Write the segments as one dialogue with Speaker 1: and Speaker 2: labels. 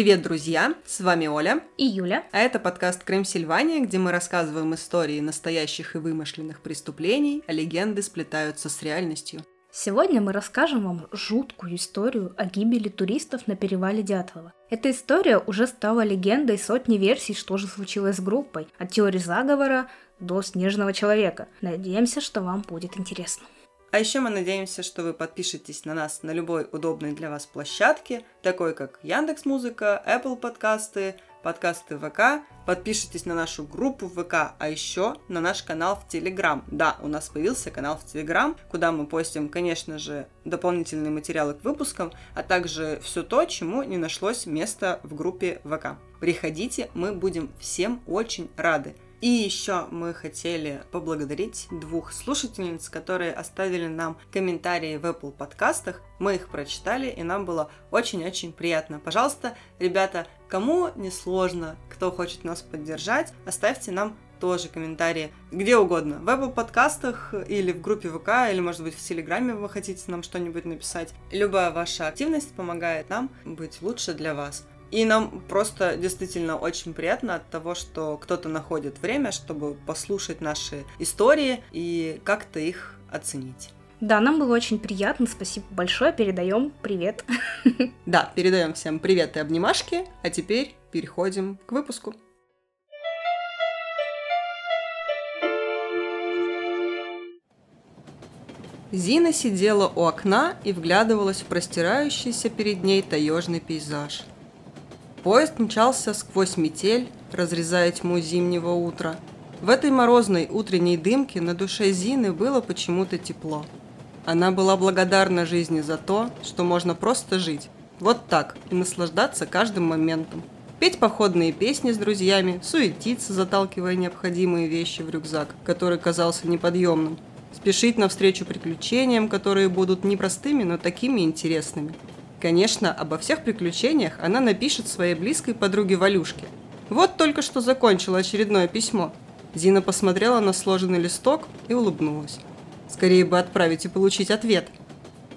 Speaker 1: Привет, друзья! С вами Оля
Speaker 2: и Юля.
Speaker 1: А это подкаст «Крым Сильвания», где мы рассказываем истории настоящих и вымышленных преступлений, а легенды сплетаются с реальностью.
Speaker 2: Сегодня мы расскажем вам жуткую историю о гибели туристов на перевале Дятлова. Эта история уже стала легендой сотни версий, что же случилось с группой, от теории заговора до снежного человека. Надеемся, что вам будет интересно.
Speaker 1: А еще мы надеемся, что вы подпишетесь на нас на любой удобной для вас площадке, такой как Яндекс Музыка, Apple подкасты, подкасты ВК. Подпишитесь на нашу группу ВК, а еще на наш канал в Телеграм. Да, у нас появился канал в Телеграм, куда мы постим, конечно же, дополнительные материалы к выпускам, а также все то, чему не нашлось места в группе ВК. Приходите, мы будем всем очень рады. И еще мы хотели поблагодарить двух слушательниц, которые оставили нам комментарии в Apple подкастах. Мы их прочитали, и нам было очень-очень приятно. Пожалуйста, ребята, кому не сложно, кто хочет нас поддержать, оставьте нам тоже комментарии где угодно. В Apple подкастах или в группе ВК, или, может быть, в Телеграме вы хотите нам что-нибудь написать. Любая ваша активность помогает нам быть лучше для вас. И нам просто действительно очень приятно от того, что кто-то находит время, чтобы послушать наши истории и как-то их оценить.
Speaker 2: Да, нам было очень приятно, спасибо большое, передаем привет.
Speaker 1: Да, передаем всем привет и обнимашки, а теперь переходим к выпуску. Зина сидела у окна и вглядывалась в простирающийся перед ней таежный пейзаж – Поезд мчался сквозь метель, разрезая тьму зимнего утра. В этой морозной утренней дымке на душе Зины было почему-то тепло. Она была благодарна жизни за то, что можно просто жить. Вот так, и наслаждаться каждым моментом. Петь походные песни с друзьями, суетиться, заталкивая необходимые вещи в рюкзак, который казался неподъемным. Спешить навстречу приключениям, которые будут не простыми, но такими интересными – Конечно, обо всех приключениях она напишет своей близкой подруге Валюшке. Вот только что закончила очередное письмо. Зина посмотрела на сложенный листок и улыбнулась. Скорее бы отправить и получить ответ.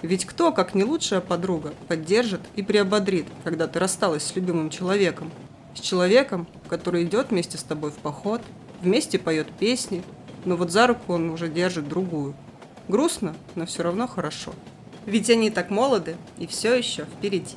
Speaker 1: Ведь кто, как не лучшая подруга, поддержит и приободрит, когда ты рассталась с любимым человеком? С человеком, который идет вместе с тобой в поход, вместе поет песни, но вот за руку он уже держит другую. Грустно, но все равно хорошо. Ведь они так молоды и все еще впереди.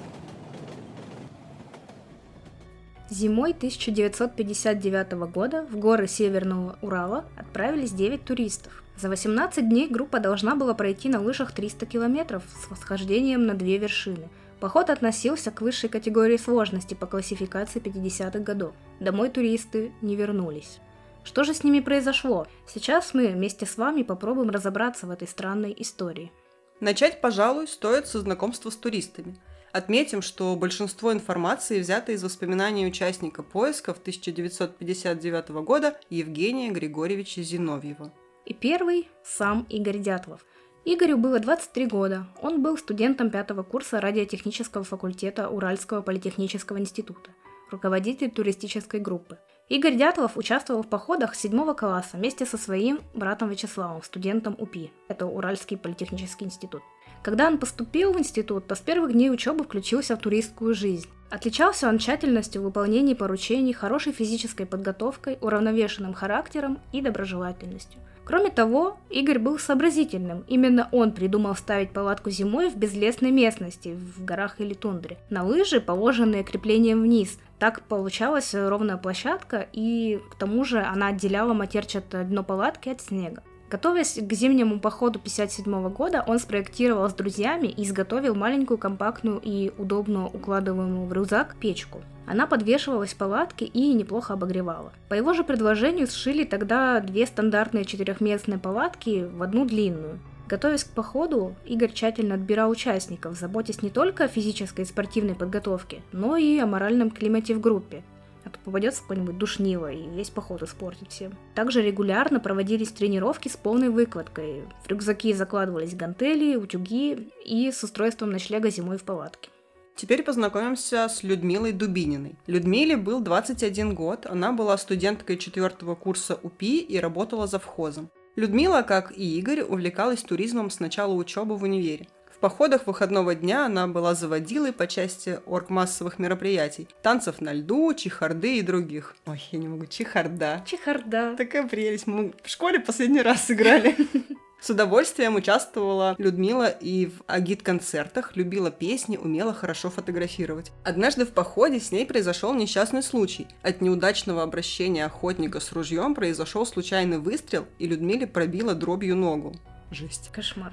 Speaker 2: Зимой 1959 года в горы Северного Урала отправились 9 туристов. За 18 дней группа должна была пройти на лыжах 300 километров с восхождением на две вершины. Поход относился к высшей категории сложности по классификации 50-х годов. Домой туристы не вернулись. Что же с ними произошло? Сейчас мы вместе с вами попробуем разобраться в этой странной истории.
Speaker 1: Начать, пожалуй, стоит со знакомства с туристами. Отметим, что большинство информации взято из воспоминаний участника поисков 1959 года Евгения Григорьевича Зиновьева.
Speaker 2: И первый – сам Игорь Дятлов. Игорю было 23 года. Он был студентом пятого курса радиотехнического факультета Уральского политехнического института, руководитель туристической группы – Игорь Дятлов участвовал в походах седьмого класса вместе со своим братом Вячеславом, студентом УПИ, это Уральский политехнический институт. Когда он поступил в институт, то с первых дней учебы включился в туристскую жизнь. Отличался он тщательностью в выполнении поручений, хорошей физической подготовкой, уравновешенным характером и доброжелательностью. Кроме того, Игорь был сообразительным. Именно он придумал ставить палатку зимой в безлесной местности, в горах или тундре, на лыжи, положенные креплением вниз. Так получалась ровная площадка, и к тому же она отделяла матерчатое дно палатки от снега. Готовясь к зимнему походу 57 года, он спроектировал с друзьями и изготовил маленькую компактную и удобно укладываемую в рюкзак печку. Она подвешивалась в палатке и неплохо обогревала. По его же предложению сшили тогда две стандартные четырехместные палатки в одну длинную. Готовясь к походу, Игорь тщательно отбирал участников, заботясь не только о физической и спортивной подготовке, но и о моральном климате в группе а то попадется какой-нибудь душнило и весь поход испортит всем. Также регулярно проводились тренировки с полной выкладкой. В рюкзаки закладывались гантели, утюги и с устройством ночлега зимой в палатке.
Speaker 1: Теперь познакомимся с Людмилой Дубининой. Людмиле был 21 год, она была студенткой четвертого курса УПИ и работала за завхозом. Людмила, как и Игорь, увлекалась туризмом с начала учебы в универе. В походах выходного дня она была заводилой по части оргмассовых мероприятий. Танцев на льду, чехарды и других. Ой, я не могу, чехарда.
Speaker 2: Чехарда.
Speaker 1: Такая прелесть. Мы в школе последний раз сыграли. С удовольствием участвовала Людмила и в агит-концертах, любила песни, умела хорошо фотографировать. Однажды в походе с ней произошел несчастный случай. От неудачного обращения охотника с ружьем произошел случайный выстрел, и Людмиле пробила дробью ногу. Жесть.
Speaker 2: Кошмар.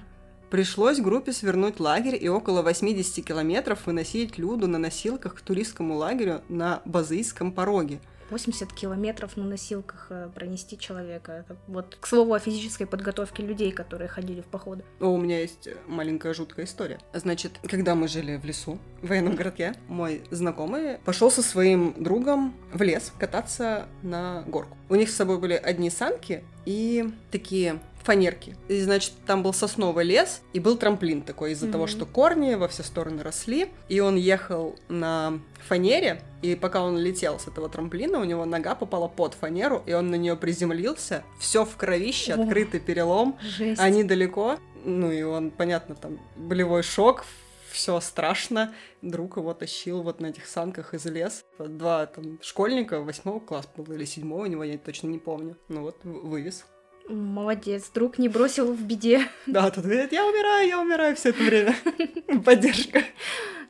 Speaker 1: Пришлось группе свернуть лагерь и около 80 километров выносить Люду на носилках к туристскому лагерю на Базыйском пороге.
Speaker 2: 80 километров на носилках э, пронести человека. Это вот к слову о физической подготовке людей, которые ходили в походы.
Speaker 1: О, у меня есть маленькая жуткая история. Значит, когда мы жили в лесу, в военном городке, мой знакомый пошел со своим другом в лес кататься на горку. У них с собой были одни санки и такие фанерки. И, значит, там был сосновый лес, и был трамплин такой из-за mm-hmm. того, что корни во все стороны росли. И он ехал на фанере, и пока он летел с этого трамплина, у него нога попала под фанеру, и он на нее приземлился. Все в кровище, открытый перелом.
Speaker 2: Жесть.
Speaker 1: Они далеко. Ну и он, понятно, там болевой шок, все страшно. Друг его тащил вот на этих санках из лес. Два там школьника, восьмого класса был или седьмого, у него я точно не помню. Ну вот, вывез.
Speaker 2: Молодец, друг не бросил в беде.
Speaker 1: Да, тут говорит, я умираю, я умираю все это время. Поддержка.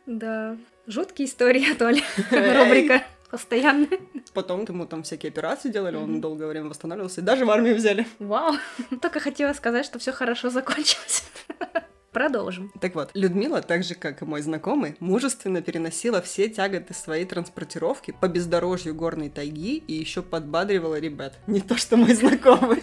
Speaker 2: Да, жуткие истории, Толя. Рубрика постоянно.
Speaker 1: Потом ему там всякие операции делали, он долгое время восстанавливался, и даже в армию взяли.
Speaker 2: Вау, только хотела сказать, что все хорошо закончилось. Продолжим.
Speaker 1: Так вот, Людмила, так же как и мой знакомый, мужественно переносила все тяготы своей транспортировки по бездорожью горной тайги и еще подбадривала ребят. Не то, что мой знакомый.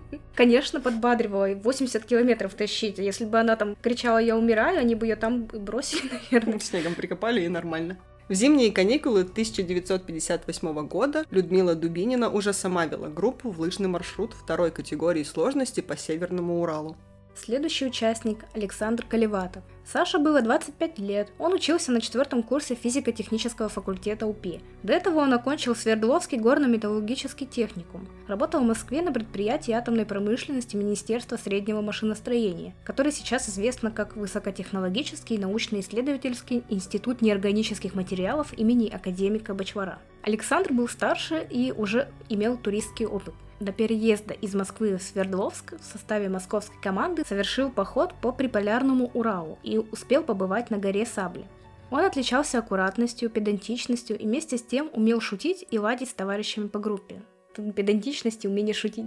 Speaker 2: Конечно, подбадривала. 80 километров тащить. Если бы она там кричала «я умираю», они бы ее там бросили, наверное.
Speaker 1: Снегом прикопали и нормально. В зимние каникулы 1958 года Людмила Дубинина уже сама вела группу в лыжный маршрут второй категории сложности по Северному Уралу.
Speaker 2: Следующий участник – Александр Колеватов. Саше было 25 лет. Он учился на четвертом курсе физико-технического факультета УПИ. До этого он окончил Свердловский горно-металлургический техникум. Работал в Москве на предприятии атомной промышленности Министерства среднего машиностроения, который сейчас известно как Высокотехнологический научно-исследовательский институт неорганических материалов имени академика Бачвара. Александр был старше и уже имел туристский опыт до переезда из Москвы в Свердловск в составе московской команды совершил поход по Приполярному Уралу и успел побывать на горе Сабли. Он отличался аккуратностью, педантичностью и вместе с тем умел шутить и ладить с товарищами по группе. Педантичность и умение шутить.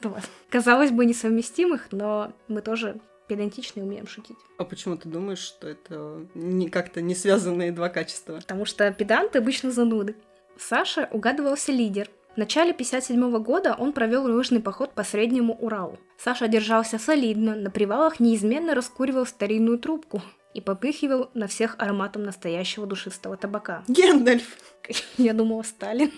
Speaker 2: Казалось бы, несовместимых, но мы тоже педантичны и умеем шутить.
Speaker 1: А почему ты думаешь, что это не, как-то не связанные два качества?
Speaker 2: Потому что педанты обычно зануды. Саша угадывался лидер, в начале 1957 года он провел лыжный поход по Среднему Уралу. Саша держался солидно, на привалах неизменно раскуривал старинную трубку и попыхивал на всех ароматом настоящего душистого табака.
Speaker 1: Гендальф!
Speaker 2: Я думала, Сталин.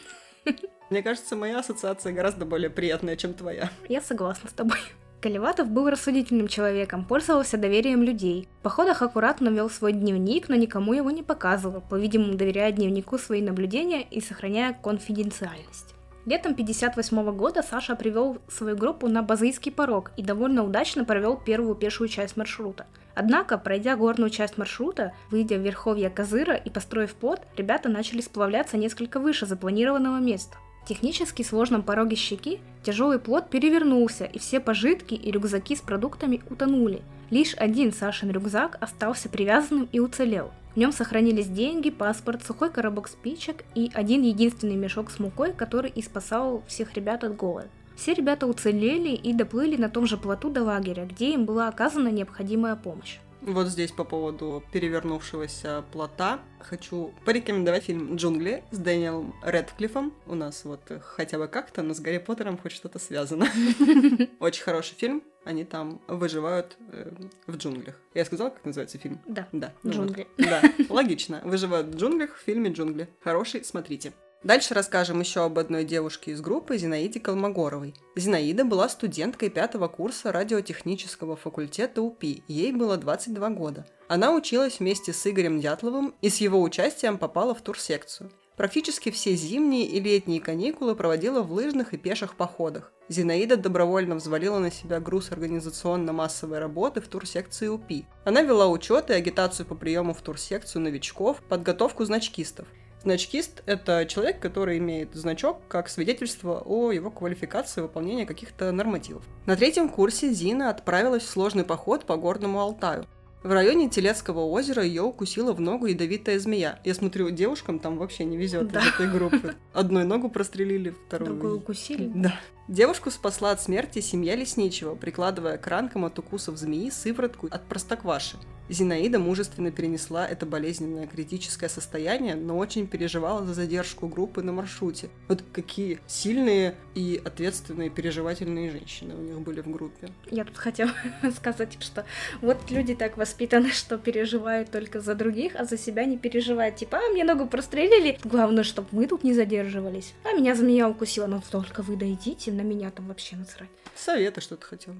Speaker 1: Мне кажется, моя ассоциация гораздо более приятная, чем твоя.
Speaker 2: Я согласна с тобой. Колеватов был рассудительным человеком, пользовался доверием людей. В походах аккуратно вел свой дневник, но никому его не показывал, по-видимому, доверяя дневнику свои наблюдения и сохраняя конфиденциальность. Летом 1958 года Саша привел свою группу на Базыйский порог и довольно удачно провел первую пешую часть маршрута. Однако, пройдя горную часть маршрута, выйдя в верховье Козыра и построив плот, ребята начали сплавляться несколько выше запланированного места. В технически сложном пороге щеки тяжелый плот перевернулся, и все пожитки и рюкзаки с продуктами утонули. Лишь один Сашин рюкзак остался привязанным и уцелел – в нем сохранились деньги, паспорт, сухой коробок спичек и один единственный мешок с мукой, который и спасал всех ребят от голода. Все ребята уцелели и доплыли на том же плоту до лагеря, где им была оказана необходимая помощь.
Speaker 1: Вот здесь по поводу перевернувшегося плота хочу порекомендовать фильм «Джунгли» с Дэниелом Редклиффом. У нас вот хотя бы как-то, но с Гарри Поттером хоть что-то связано. Очень хороший фильм. Они там выживают э, в джунглях. Я сказала, как называется фильм?
Speaker 2: Да.
Speaker 1: Да.
Speaker 2: Ну Джунгли.
Speaker 1: Да, логично. Выживают в джунглях в фильме «Джунгли». Хороший, смотрите. Дальше расскажем еще об одной девушке из группы Зинаиде Колмогоровой. Зинаида была студенткой пятого курса радиотехнического факультета УПИ, ей было 22 года. Она училась вместе с Игорем Дятловым и с его участием попала в турсекцию. Практически все зимние и летние каникулы проводила в лыжных и пеших походах. Зинаида добровольно взвалила на себя груз организационно-массовой работы в турсекции УПИ. Она вела учет и агитацию по приему в турсекцию новичков, подготовку значкистов. Значкист – это человек, который имеет значок как свидетельство о его квалификации выполнения каких-то нормативов. На третьем курсе Зина отправилась в сложный поход по Горному Алтаю. В районе Телецкого озера ее укусила в ногу ядовитая змея. Я смотрю, девушкам там вообще не везет
Speaker 2: Да.
Speaker 1: из этой группы. Одной ногу прострелили, вторую.
Speaker 2: Другую укусили.
Speaker 1: Да. Девушку спасла от смерти семья лесничего, прикладывая к ранкам от укусов змеи сыворотку от простокваши. Зинаида мужественно перенесла это болезненное критическое состояние, но очень переживала за задержку группы на маршруте. Вот какие сильные и ответственные переживательные женщины у них были в группе.
Speaker 2: Я тут хотела сказать, что вот люди так воспитаны, что переживают только за других, а за себя не переживают. Типа, а, мне ногу прострелили, главное, чтобы мы тут не задерживались. А меня змея укусила, ну только вы дойдите, на меня там вообще насрать.
Speaker 1: Совета что-то хотел.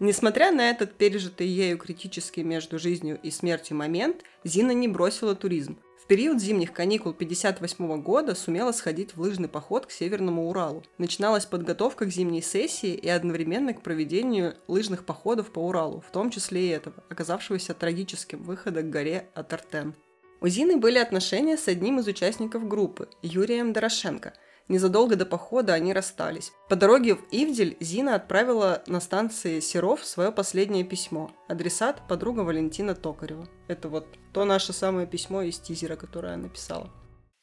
Speaker 1: Несмотря на этот пережитый ею критический между жизнью и смертью момент, Зина не бросила туризм. В период зимних каникул 58 года сумела сходить в лыжный поход к Северному Уралу. Начиналась подготовка к зимней сессии и одновременно к проведению лыжных походов по Уралу, в том числе и этого, оказавшегося трагическим выхода к горе Атартен. У Зины были отношения с одним из участников группы, Юрием Дорошенко. Незадолго до похода они расстались. По дороге в Ивдель Зина отправила на станции Серов свое последнее письмо. Адресат – подруга Валентина Токарева. Это вот то наше самое письмо из тизера, которое я написала.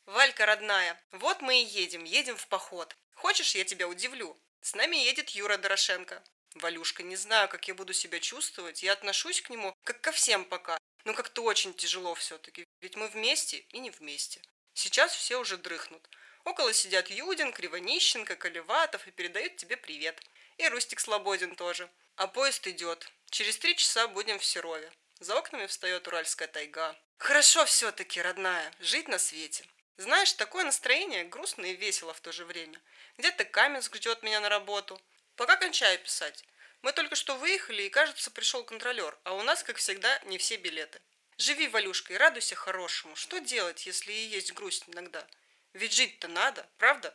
Speaker 1: Валька, родная, вот мы и едем, едем в поход. Хочешь, я тебя удивлю? С нами едет Юра Дорошенко. Валюшка, не знаю, как я буду себя чувствовать. Я отношусь к нему, как ко всем пока. Но как-то очень тяжело все-таки. Ведь мы вместе и не вместе. Сейчас все уже дрыхнут. Около сидят Юдин, Кривонищенко, Колеватов и передают тебе привет. И Рустик Слободин тоже. А поезд идет. Через три часа будем в Серове. За окнами встает Уральская тайга. Хорошо все-таки, родная, жить на свете. Знаешь, такое настроение грустно и весело в то же время. Где-то Каменск ждет меня на работу. Пока кончаю писать. Мы только что выехали, и, кажется, пришел контролер, а у нас, как всегда, не все билеты. Живи, Валюшка, и радуйся хорошему. Что делать, если и есть грусть иногда? Ведь жить-то надо, правда?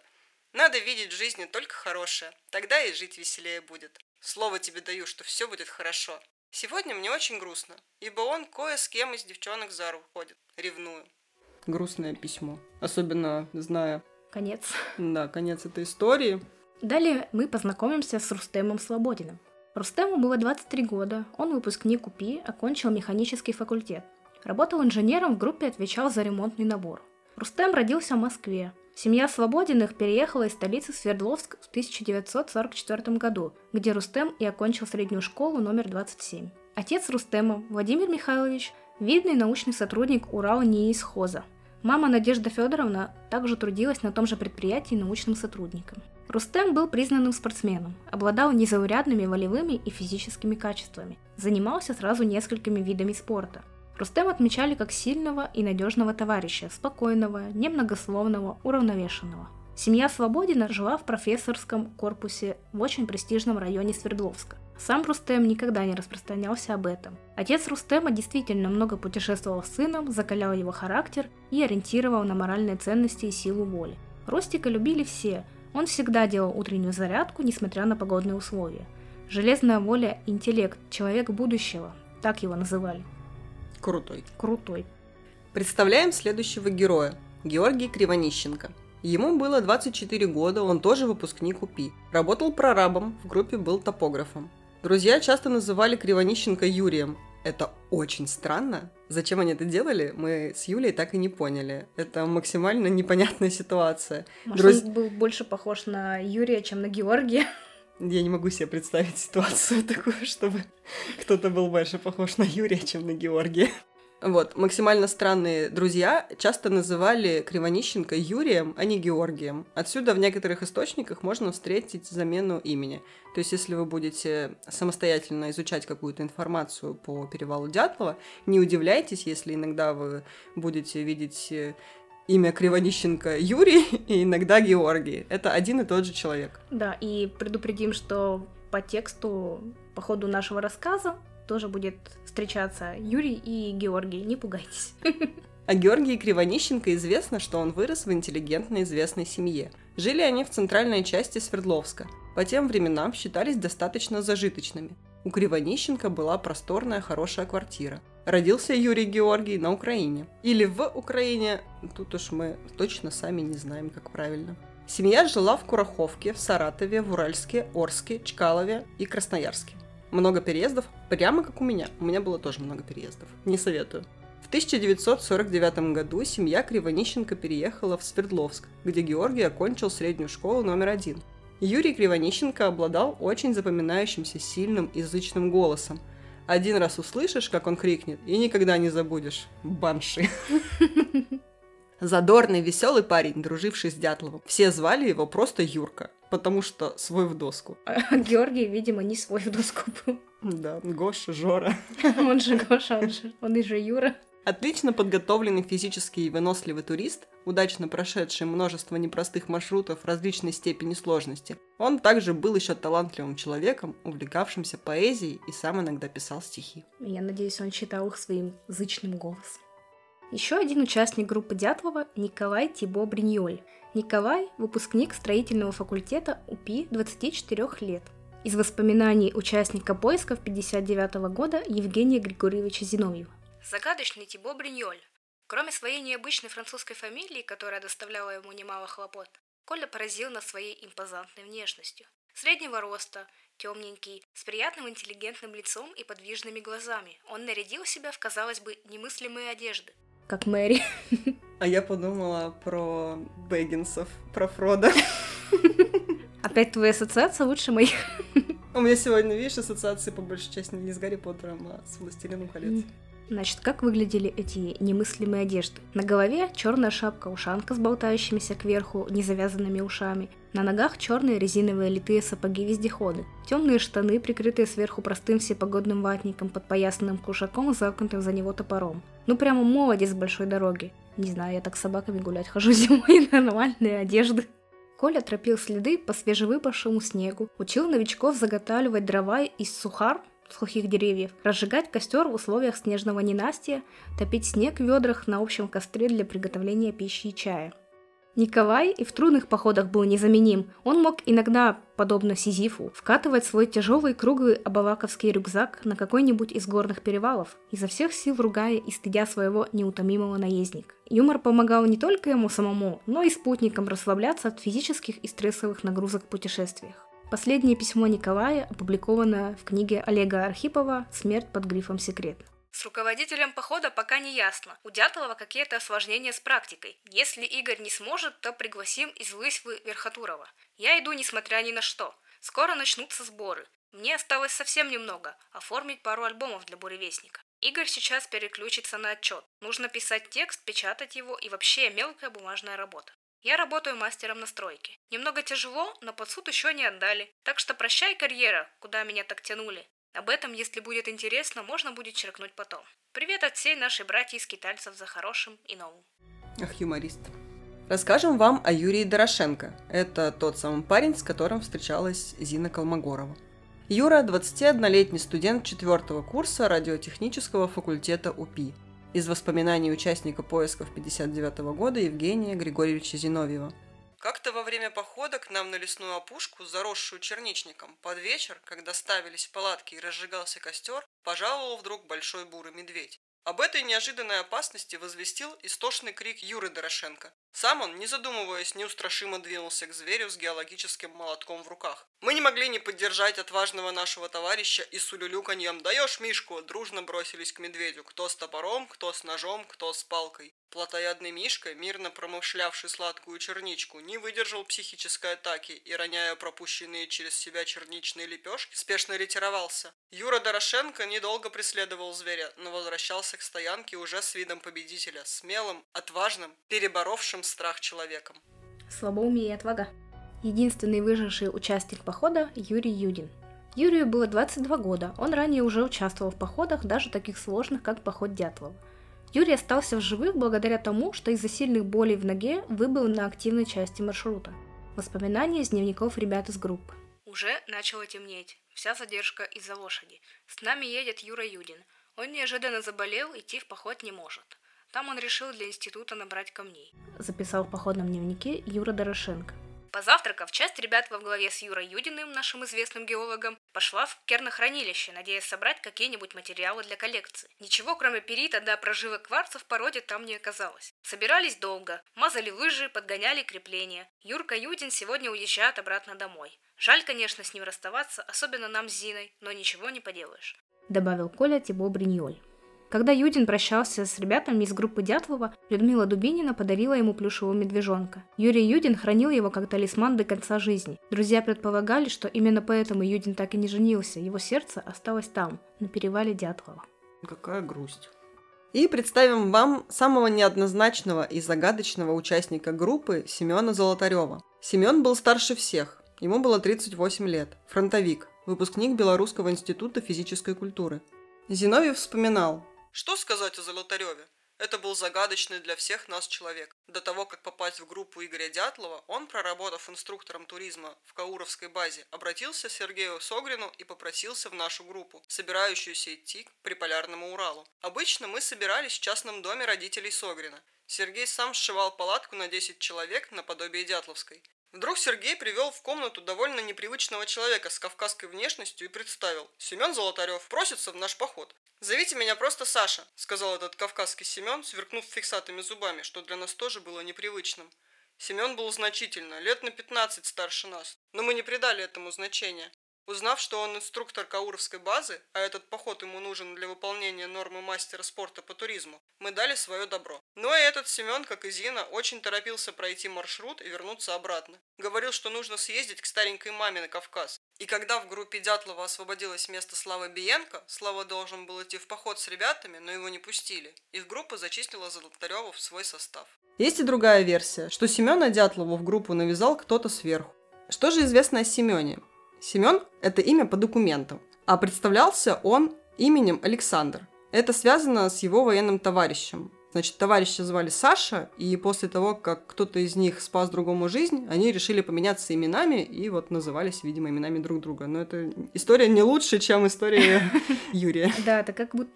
Speaker 1: Надо видеть в жизни только хорошее. Тогда и жить веселее будет. Слово тебе даю, что все будет хорошо. Сегодня мне очень грустно, ибо он кое с кем из девчонок за руку ходит. Ревную. Грустное письмо. Особенно зная,
Speaker 2: Конец.
Speaker 1: да, конец этой истории.
Speaker 2: Далее мы познакомимся с Рустемом Слободиным. Рустему было 23 года, он выпускник УПИ, окончил механический факультет. Работал инженером, в группе отвечал за ремонтный набор. Рустем родился в Москве. Семья Слободиных переехала из столицы Свердловск в 1944 году, где Рустем и окончил среднюю школу номер 27. Отец Рустема, Владимир Михайлович, видный научный сотрудник Урал Хоза. Мама Надежда Федоровна также трудилась на том же предприятии научным сотрудником. Рустем был признанным спортсменом, обладал незаурядными волевыми и физическими качествами, занимался сразу несколькими видами спорта. Рустем отмечали как сильного и надежного товарища, спокойного, немногословного, уравновешенного. Семья Свободина жила в профессорском корпусе в очень престижном районе Свердловска. Сам Рустем никогда не распространялся об этом. Отец Рустема действительно много путешествовал с сыном, закалял его характер и ориентировал на моральные ценности и силу воли. Ростика любили все, он всегда делал утреннюю зарядку, несмотря на погодные условия. Железная воля, интеллект, человек будущего, так его называли.
Speaker 1: Крутой.
Speaker 2: Крутой.
Speaker 1: Представляем следующего героя. Георгий Кривонищенко. Ему было 24 года, он тоже выпускник УПИ. Работал прорабом, в группе был топографом. Друзья часто называли Кривонищенко Юрием. Это очень странно. Зачем они это делали, мы с Юлей так и не поняли. Это максимально непонятная ситуация.
Speaker 2: Может,
Speaker 1: Друз-
Speaker 2: он был больше похож на Юрия, чем на Георгия.
Speaker 1: Я не могу себе представить ситуацию такую, чтобы кто-то был больше похож на Юрия, чем на Георгия. Вот, максимально странные друзья часто называли Кривонищенко Юрием, а не Георгием. Отсюда в некоторых источниках можно встретить замену имени. То есть, если вы будете самостоятельно изучать какую-то информацию по перевалу Дятлова, не удивляйтесь, если иногда вы будете видеть имя Кривонищенко Юрий и иногда Георгий. Это один и тот же человек.
Speaker 2: Да, и предупредим, что по тексту, по ходу нашего рассказа, тоже будет встречаться Юрий и Георгий, не пугайтесь.
Speaker 1: О Георгии Кривонищенко известно, что он вырос в интеллигентной известной семье. Жили они в центральной части Свердловска. По тем временам считались достаточно зажиточными. У Кривонищенко была просторная хорошая квартира. Родился Юрий Георгий на Украине. Или в Украине, тут уж мы точно сами не знаем, как правильно. Семья жила в Кураховке, в Саратове, в Уральске, Орске, Чкалове и Красноярске. Много переездов, прямо как у меня. У меня было тоже много переездов. Не советую. В 1949 году семья Кривонищенко переехала в Свердловск, где Георгий окончил среднюю школу номер один. Юрий Кривонищенко обладал очень запоминающимся сильным язычным голосом. Один раз услышишь, как он крикнет, и никогда не забудешь. Банши. Задорный, веселый парень, друживший с Дятловым. Все звали его просто Юрка, потому что свой в доску.
Speaker 2: А Георгий, видимо, не свой в доску был.
Speaker 1: Да, Гоша, Жора.
Speaker 2: Он же Гоша, он же, он и же Юра.
Speaker 1: Отлично подготовленный физически и выносливый турист, удачно прошедший множество непростых маршрутов различной степени сложности, он также был еще талантливым человеком, увлекавшимся поэзией и сам иногда писал стихи.
Speaker 2: Я надеюсь, он читал их своим зычным голосом. Еще один участник группы Дятлова – Николай Тибо Бриньоль. Николай – выпускник строительного факультета УПИ 24 лет. Из воспоминаний участника поисков 59 года Евгения Григорьевича Зиновьева. Загадочный Тибо Бриньоль. Кроме своей необычной французской фамилии, которая доставляла ему немало хлопот, Коля поразил нас своей импозантной внешностью. Среднего роста, темненький, с приятным интеллигентным лицом и подвижными глазами. Он нарядил себя в, казалось бы, немыслимые одежды. Как Мэри.
Speaker 1: А я подумала про Бэггинсов, про Фрода.
Speaker 2: Опять твоя ассоциация лучше моих.
Speaker 1: У меня сегодня, видишь, ассоциации по большей части не с Гарри Поттером, а с Властелином колец.
Speaker 2: Значит, как выглядели эти немыслимые одежды? На голове черная шапка-ушанка с болтающимися кверху незавязанными ушами. На ногах черные резиновые литые сапоги-вездеходы. Темные штаны, прикрытые сверху простым всепогодным ватником, подпоясанным кушаком замкнутым за него топором. Ну прямо молодец с большой дороги. Не знаю, я так с собаками гулять хожу зимой, нормальные одежды. Коля тропил следы по свежевыпавшему снегу, учил новичков заготавливать дрова из сухар, сухих деревьев, разжигать костер в условиях снежного ненастья, топить снег в ведрах на общем костре для приготовления пищи и чая. Николай и в трудных походах был незаменим. Он мог иногда, подобно Сизифу, вкатывать свой тяжелый круглый абалаковский рюкзак на какой-нибудь из горных перевалов, изо всех сил ругая и стыдя своего неутомимого наездника. Юмор помогал не только ему самому, но и спутникам расслабляться от физических и стрессовых нагрузок в путешествиях. Последнее письмо Николая опубликовано в книге Олега Архипова «Смерть под грифом секрет». С руководителем похода пока не ясно. У Дятлова какие-то осложнения с практикой. Если Игорь не сможет, то пригласим из Лысьвы Верхотурова. Я иду несмотря ни на что. Скоро начнутся сборы. Мне осталось совсем немного – оформить пару альбомов для буревестника. Игорь сейчас переключится на отчет. Нужно писать текст, печатать его и вообще мелкая бумажная работа. Я работаю мастером на стройке. Немного тяжело, но под суд еще не отдали. Так что прощай, карьера, куда меня так тянули. Об этом, если будет интересно, можно будет черкнуть потом. Привет от всей нашей братьи скитальцев за хорошим и новым.
Speaker 1: Ах, юморист. Расскажем вам о Юрии Дорошенко. Это тот самый парень, с которым встречалась Зина Колмогорова. Юра – 21-летний студент 4 курса радиотехнического факультета УПИ – из воспоминаний участника поисков 59 года Евгения Григорьевича Зиновьева. Как-то во время похода к нам на лесную опушку, заросшую черничником, под вечер, когда ставились палатки и разжигался костер, пожаловал вдруг большой бурый медведь. Об этой неожиданной опасности возвестил истошный крик Юры Дорошенко. Сам он, не задумываясь, неустрашимо двинулся к зверю с геологическим молотком в руках. Мы не могли не поддержать отважного нашего товарища и с улюлюканьем «Даешь, Мишку!» дружно бросились к медведю, кто с топором, кто с ножом, кто с палкой. Плотоядный Мишка, мирно промышлявший сладкую черничку, не выдержал психической атаки и, роняя пропущенные через себя черничные лепешки, спешно ретировался. Юра Дорошенко недолго преследовал зверя, но возвращался к стоянке уже с видом победителя, смелым, отважным, переборовшим страх человеком.
Speaker 2: Слабоумие и отвага. Единственный выживший участник похода – Юрий Юдин. Юрию было 22 года, он ранее уже участвовал в походах, даже таких сложных, как поход Дятлова. Юрий остался в живых благодаря тому, что из-за сильных болей в ноге выбыл на активной части маршрута. Воспоминания из дневников ребят из группы. Уже начало темнеть. Вся задержка из-за лошади. С нами едет Юра Юдин. Он неожиданно заболел, идти в поход не может. Там он решил для института набрать камней. Записал в походном дневнике Юра Дорошенко. Позавтракав, часть ребят во главе с Юрой Юдиным, нашим известным геологом, пошла в кернохранилище, надеясь собрать какие-нибудь материалы для коллекции. Ничего, кроме перита да проживок кварца в породе там не оказалось. Собирались долго, мазали лыжи, подгоняли крепления. Юрка Юдин сегодня уезжает обратно домой. Жаль, конечно, с ним расставаться, особенно нам с Зиной, но ничего не поделаешь. Добавил Коля Тибо Бриньоль. Когда Юдин прощался с ребятами из группы Дятлова, Людмила Дубинина подарила ему плюшевого медвежонка. Юрий Юдин хранил его как талисман до конца жизни. Друзья предполагали, что именно поэтому Юдин так и не женился, его сердце осталось там, на перевале Дятлова.
Speaker 1: Какая грусть. И представим вам самого неоднозначного и загадочного участника группы Семена Золотарева. Семен был старше всех, ему было 38 лет, фронтовик, выпускник Белорусского института физической культуры. Зиновьев вспоминал, что сказать о Золотареве? Это был загадочный для всех нас человек. До того, как попасть в группу Игоря Дятлова, он, проработав инструктором туризма в Кауровской базе, обратился к Сергею Согрину и попросился в нашу группу, собирающуюся идти к Приполярному Уралу. Обычно мы собирались в частном доме родителей Согрина. Сергей сам сшивал палатку на 10 человек наподобие Дятловской. Вдруг Сергей привел в комнату довольно непривычного человека с кавказской внешностью и представил. Семен Золотарев просится в наш поход. «Зовите меня просто Саша», — сказал этот кавказский Семен, сверкнув фиксатыми зубами, что для нас тоже было непривычным. Семен был значительно, лет на 15 старше нас, но мы не придали этому значения. Узнав, что он инструктор Кауровской базы, а этот поход ему нужен для выполнения нормы мастера спорта по туризму, мы дали свое добро. Но и этот Семен, как и Зина, очень торопился пройти маршрут и вернуться обратно. Говорил, что нужно съездить к старенькой маме на Кавказ. И когда в группе Дятлова освободилось место Славы Биенко, Слава должен был идти в поход с ребятами, но его не пустили. Их группа зачислила Золотарева в свой состав. Есть и другая версия, что Семена Дятлова в группу навязал кто-то сверху. Что же известно о Семене? Семен – это имя по документам, а представлялся он именем Александр. Это связано с его военным товарищем. Значит, товарища звали Саша, и после того, как кто-то из них спас другому жизнь, они решили поменяться именами и вот назывались, видимо, именами друг друга. Но эта история не лучше, чем история Юрия.
Speaker 2: Да, это как будто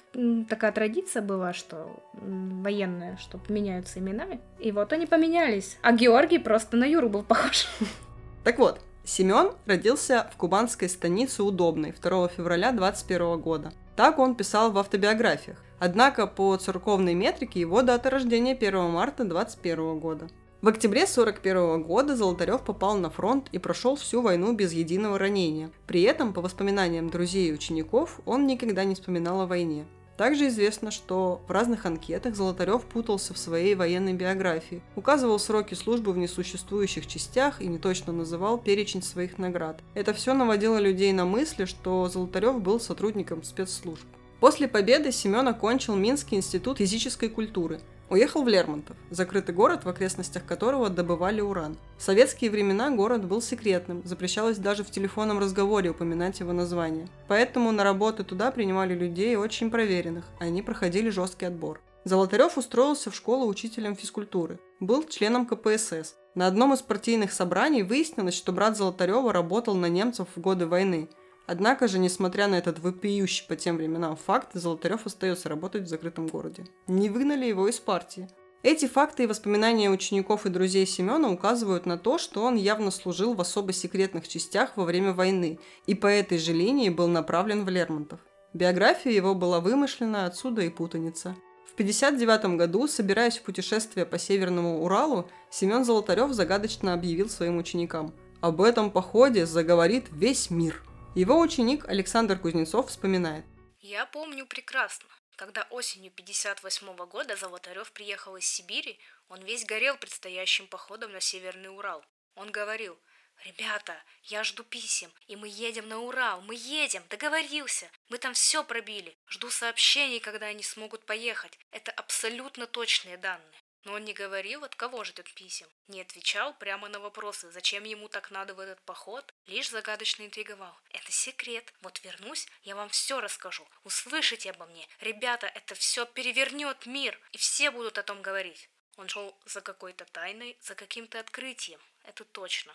Speaker 2: такая традиция была, что военная, что меняются именами. И вот они поменялись. А Георгий просто на Юру был похож.
Speaker 1: Так вот, Семен родился в кубанской станице Удобной 2 февраля 21 года. Так он писал в автобиографиях. Однако по церковной метрике его дата рождения 1 марта 21 года. В октябре 1941 года Золотарев попал на фронт и прошел всю войну без единого ранения. При этом, по воспоминаниям друзей и учеников, он никогда не вспоминал о войне. Также известно, что в разных анкетах Золотарев путался в своей военной биографии, указывал сроки службы в несуществующих частях и неточно называл перечень своих наград. Это все наводило людей на мысли, что Золотарев был сотрудником спецслужб. После победы Семен окончил Минский институт физической культуры, Уехал в Лермонтов, закрытый город, в окрестностях которого добывали уран. В советские времена город был секретным, запрещалось даже в телефонном разговоре упоминать его название. Поэтому на работы туда принимали людей очень проверенных, они проходили жесткий отбор. Золотарев устроился в школу учителем физкультуры. Был членом КПСС. На одном из партийных собраний выяснилось, что брат Золотарева работал на немцев в годы войны – Однако же, несмотря на этот вопиющий по тем временам факт, Золотарев остается работать в закрытом городе. Не выгнали его из партии. Эти факты и воспоминания учеников и друзей Семена указывают на то, что он явно служил в особо секретных частях во время войны и по этой же линии был направлен в Лермонтов. Биография его была вымышлена, отсюда и путаница. В 1959 году, собираясь в путешествие по Северному Уралу, Семен Золотарев загадочно объявил своим ученикам «Об этом походе заговорит весь мир». Его ученик Александр Кузнецов вспоминает.
Speaker 2: «Я помню прекрасно. Когда осенью 58 года Золотарев приехал из Сибири, он весь горел предстоящим походом на Северный Урал. Он говорил, «Ребята, я жду писем, и мы едем на Урал, мы едем, договорился, мы там все пробили, жду сообщений, когда они смогут поехать, это абсолютно точные данные». Но он не говорил, от кого ждет писем, не отвечал прямо на вопросы, зачем ему так надо в этот поход, лишь загадочно интриговал. Это секрет. Вот вернусь, я вам все расскажу. Услышите обо мне. Ребята, это все перевернет мир, и все будут о том говорить. Он шел за какой-то тайной, за каким-то открытием. Это точно.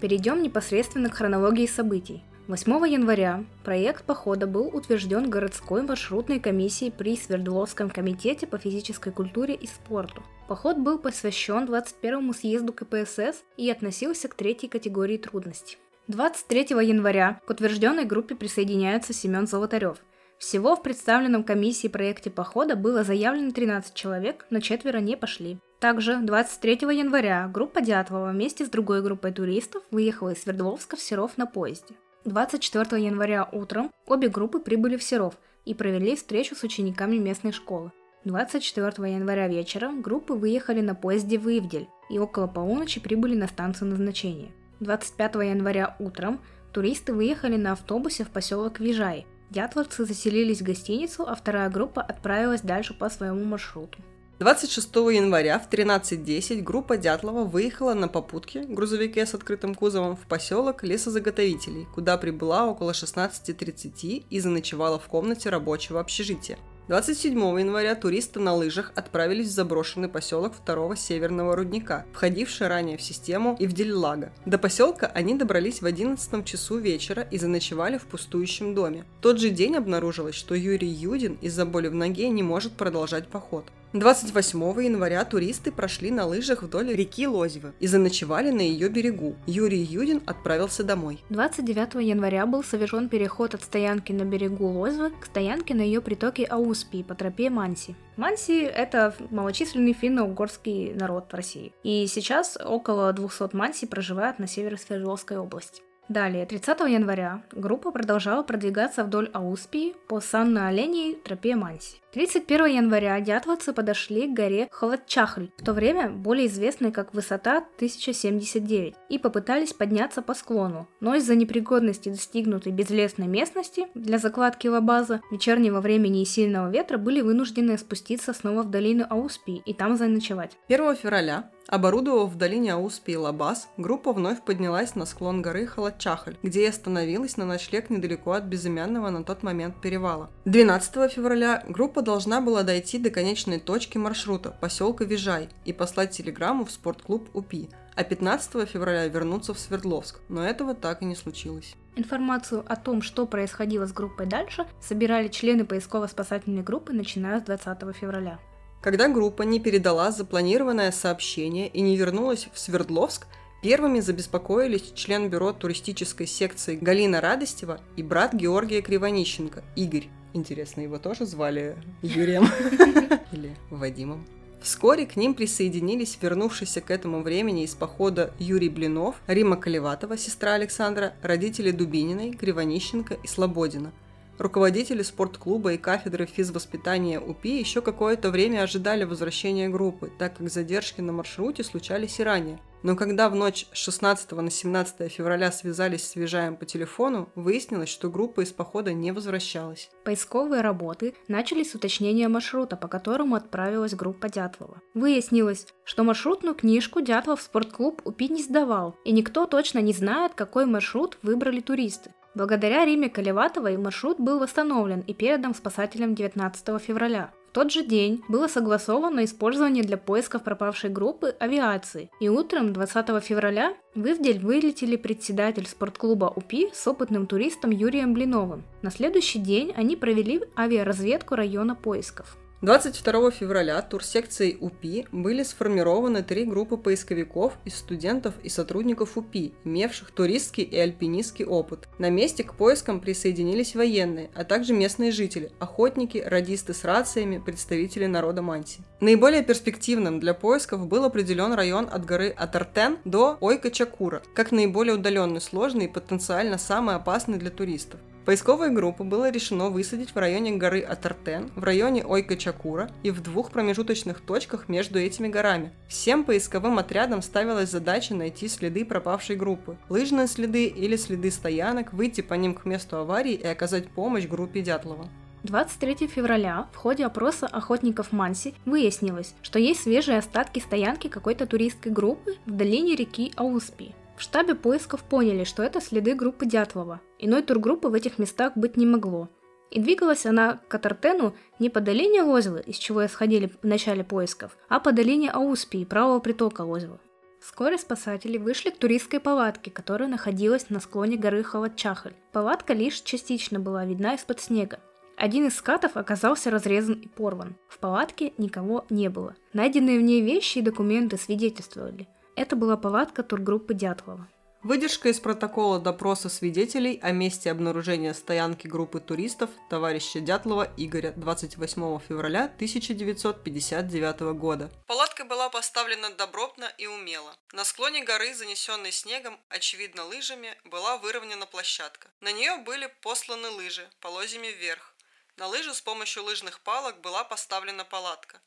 Speaker 2: Перейдем непосредственно к хронологии событий. 8 января проект похода был утвержден городской маршрутной комиссией при Свердловском комитете по физической культуре и спорту. Поход был посвящен 21 съезду КПСС и относился к третьей категории трудностей. 23 января к утвержденной группе присоединяется Семен Золотарев. Всего в представленном комиссии проекте похода было заявлено 13 человек, но четверо не пошли. Также 23 января группа Дятлова вместе с другой группой туристов выехала из Свердловска в Серов на поезде. 24 января утром обе группы прибыли в Серов и провели встречу с учениками местной школы. 24 января вечером группы выехали на поезде в Ивдель и около полуночи прибыли на станцию назначения. 25 января утром туристы выехали на автобусе в поселок Вижай. Дятловцы заселились в гостиницу, а вторая группа отправилась дальше по своему маршруту.
Speaker 1: 26 января в 13.10 группа Дятлова выехала на попутке, грузовике с открытым кузовом, в поселок лесозаготовителей, куда прибыла около 16.30 и заночевала в комнате рабочего общежития. 27 января туристы на лыжах отправились в заброшенный поселок второго северного рудника, входивший ранее в систему Ивдель-Лага. До поселка они добрались в 11 часу вечера и заночевали в пустующем доме. В тот же день обнаружилось, что Юрий Юдин из-за боли в ноге не может продолжать поход. 28 января туристы прошли на лыжах вдоль реки Лозьвы и заночевали на ее берегу. Юрий Юдин отправился домой.
Speaker 2: 29 января был совершен переход от стоянки на берегу Лозьвы к стоянке на ее притоке Ауспи по тропе Манси. Манси – это малочисленный финно-угорский народ в России. И сейчас около 200 манси проживают на севере Свердловской области. Далее, 30 января группа продолжала продвигаться вдоль Ауспии по Санно-Оленей тропе Манси. 31 января дятловцы подошли к горе Холодчахль, в то время более известной как высота 1079, и попытались подняться по склону, но из-за непригодности достигнутой безлесной местности для закладки лабаза, вечернего времени и сильного ветра были вынуждены спуститься снова в долину Ауспии и там заночевать.
Speaker 1: 1 февраля Оборудовав в долине Ауспи и Лабаз, группа вновь поднялась на склон горы Халатчахаль, где и остановилась на ночлег недалеко от безымянного на тот момент перевала. 12 февраля группа должна была дойти до конечной точки маршрута, поселка Вижай, и послать телеграмму в спортклуб УПИ, а 15 февраля вернуться в Свердловск, но этого так и не случилось.
Speaker 2: Информацию о том, что происходило с группой дальше, собирали члены поисково-спасательной группы, начиная с 20 февраля.
Speaker 1: Когда группа не передала запланированное сообщение и не вернулась в Свердловск, первыми забеспокоились член бюро туристической секции Галина Радостева и брат Георгия Кривонищенко, Игорь. Интересно, его тоже звали Юрием или Вадимом? Вскоре к ним присоединились вернувшиеся к этому времени из похода Юрий Блинов, Рима Колеватова, сестра Александра, родители Дубининой, Кривонищенко и Слободина – Руководители спортклуба и кафедры физвоспитания УПИ еще какое-то время ожидали возвращения группы, так как задержки на маршруте случались и ранее. Но когда в ночь с 16 на 17 февраля связались с Вижаем по телефону, выяснилось, что группа из похода не возвращалась.
Speaker 2: Поисковые работы начались с уточнения маршрута, по которому отправилась группа Дятлова. Выяснилось, что маршрутную книжку Дятлов спортклуб УПИ не сдавал, и никто точно не знает, какой маршрут выбрали туристы. Благодаря Риме Колеватовой маршрут был восстановлен и передан спасателям 19 февраля. В тот же день было согласовано использование для поисков пропавшей группы авиации, и утром 20 февраля в Ивдель вылетели председатель спортклуба УПИ с опытным туристом Юрием Блиновым. На следующий день они провели авиаразведку района поисков.
Speaker 1: 22 февраля турсекцией УПИ были сформированы три группы поисковиков из студентов и сотрудников УПИ, имевших туристский и альпинистский опыт. На месте к поискам присоединились военные, а также местные жители, охотники, радисты с рациями, представители народа Манси. Наиболее перспективным для поисков был определен район от горы Атартен до Ойка-Чакура, как наиболее удаленный, сложный и потенциально самый опасный для туристов. Поисковые группы было решено высадить в районе горы Атартен, в районе Ойка-Чакура и в двух промежуточных точках между этими горами. Всем поисковым отрядам ставилась задача найти следы пропавшей группы, лыжные следы или следы стоянок, выйти по ним к месту аварии и оказать помощь группе Дятлова.
Speaker 2: 23 февраля в ходе опроса охотников Манси выяснилось, что есть свежие остатки стоянки какой-то туристской группы в долине реки Ауспи. В штабе поисков поняли, что это следы группы Дятлова. Иной тургруппы в этих местах быть не могло. И двигалась она к Атартену не по долине Лозьвы, из чего исходили в начале поисков, а по долине Ауспии, правого притока Лозьвы. Вскоре спасатели вышли к туристской палатке, которая находилась на склоне горы Холодчахаль. Палатка лишь частично была видна из-под снега. Один из скатов оказался разрезан и порван. В палатке никого не было. Найденные в ней вещи и документы свидетельствовали. Это была палатка тургруппы Дятлова.
Speaker 1: Выдержка из протокола допроса свидетелей о месте обнаружения стоянки группы туристов товарища Дятлова Игоря 28 февраля 1959 года. Палатка была поставлена добротно и умело. На склоне горы, занесенной снегом, очевидно лыжами, была выровнена площадка. На нее были посланы лыжи, полозьями вверх. На лыжи с помощью лыжных палок была поставлена палатка.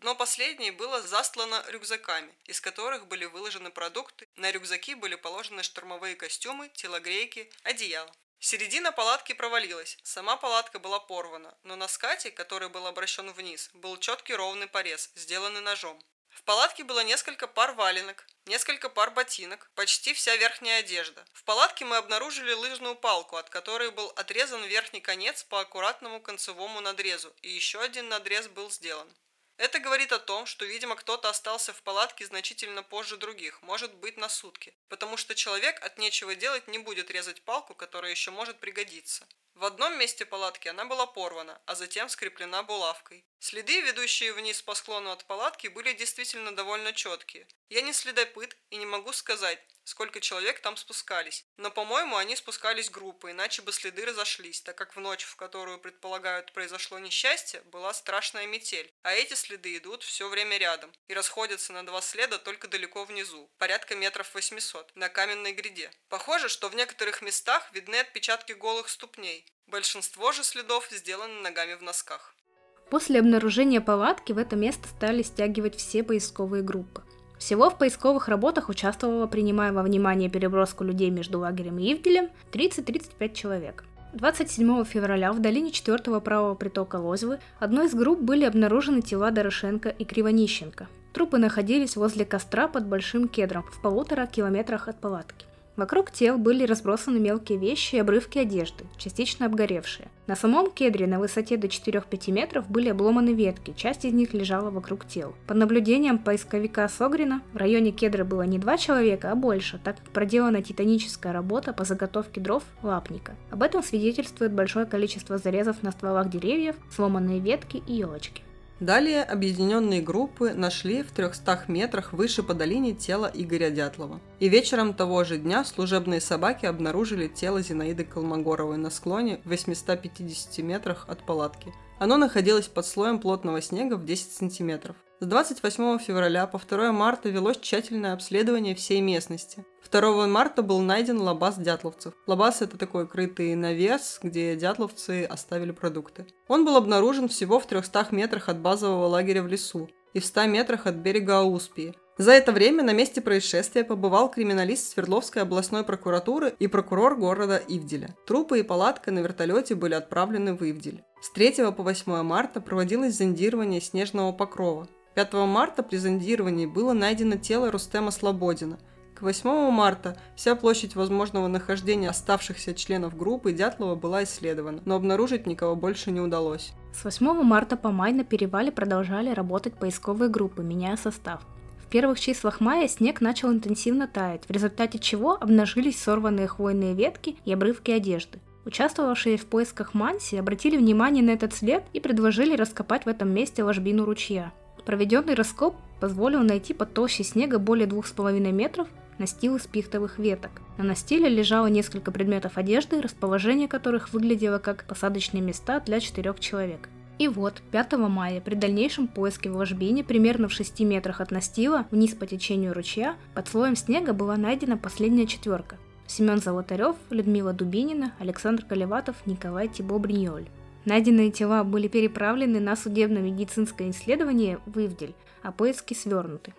Speaker 1: Дно последней было застлано рюкзаками, из которых были выложены продукты. На рюкзаки были положены штурмовые костюмы, телогрейки, одеяло. Середина палатки провалилась, сама палатка была порвана, но на скате, который был обращен вниз, был четкий ровный порез, сделанный ножом. В палатке было несколько пар валенок, несколько пар ботинок, почти вся верхняя одежда. В палатке мы обнаружили лыжную палку, от которой был отрезан верхний конец по аккуратному концевому надрезу, и еще один надрез был сделан. Это говорит о том, что, видимо, кто-то остался в палатке значительно позже других, может быть, на сутки, потому что человек от нечего делать не будет резать палку, которая еще может пригодиться. В одном месте палатки она была порвана, а затем скреплена булавкой. Следы, ведущие вниз по склону от палатки, были действительно довольно четкие. Я не следопыт и не могу сказать, сколько человек там спускались. Но, по-моему, они спускались группой, иначе бы следы разошлись, так как в ночь, в которую, предполагают, произошло несчастье, была страшная метель. А эти следы идут все время рядом и расходятся на два следа только далеко внизу, порядка метров 800, на каменной гряде. Похоже, что в некоторых местах видны отпечатки голых ступней. Большинство же следов сделаны ногами в носках.
Speaker 2: После обнаружения палатки в это место стали стягивать все поисковые группы. Всего в поисковых работах участвовало, принимая во внимание переброску людей между лагерем и Ивделем, 30-35 человек. 27 февраля в долине 4 правого притока Лозьвы одной из групп были обнаружены тела Дорошенко и Кривонищенко. Трупы находились возле костра под Большим Кедром в полутора километрах от палатки. Вокруг тел были разбросаны мелкие вещи и обрывки одежды, частично обгоревшие. На самом кедре на высоте до 4-5 метров были обломаны ветки, часть из них лежала вокруг тел. По наблюдениям поисковика Согрина, в районе кедра было не два человека, а больше, так как проделана титаническая работа по заготовке дров лапника. Об этом свидетельствует большое количество зарезов на стволах деревьев, сломанные ветки и елочки.
Speaker 1: Далее объединенные группы нашли в 300 метрах выше по долине тело Игоря Дятлова. И вечером того же дня служебные собаки обнаружили тело Зинаиды Колмогоровой на склоне в 850 метрах от палатки. Оно находилось под слоем плотного снега в 10 сантиметров. С 28 февраля по 2 марта велось тщательное обследование всей местности. 2 марта был найден лабаз дятловцев. Лабаз – это такой крытый навес, где дятловцы оставили продукты. Он был обнаружен всего в 300 метрах от базового лагеря в лесу и в 100 метрах от берега Ауспии. За это время на месте происшествия побывал криминалист Свердловской областной прокуратуры и прокурор города Ивделя. Трупы и палатка на вертолете были отправлены в Ивдель. С 3 по 8 марта проводилось зондирование снежного покрова. 5 марта при зондировании было найдено тело Рустема Слободина. К 8 марта вся площадь возможного нахождения оставшихся членов группы Дятлова была исследована, но обнаружить никого больше не удалось.
Speaker 2: С 8 марта по май на перевале продолжали работать поисковые группы, меняя состав. В первых числах мая снег начал интенсивно таять, в результате чего обнажились сорванные хвойные ветки и обрывки одежды. Участвовавшие в поисках Манси обратили внимание на этот след и предложили раскопать в этом месте ложбину ручья. Проведенный раскоп позволил найти под толщей снега более 2,5 метров настил из пихтовых веток. На настиле лежало несколько предметов одежды, расположение которых выглядело как посадочные места для четырех человек. И вот, 5 мая, при дальнейшем поиске в ложбине, примерно в 6 метрах от настила, вниз по течению ручья, под слоем снега была найдена последняя четверка. Семен Золотарев, Людмила Дубинина, Александр Колеватов, Николай Тибо Бриньоль. Найденные тела были переправлены на судебно-медицинское исследование в Ивдель, а поиски свернуты.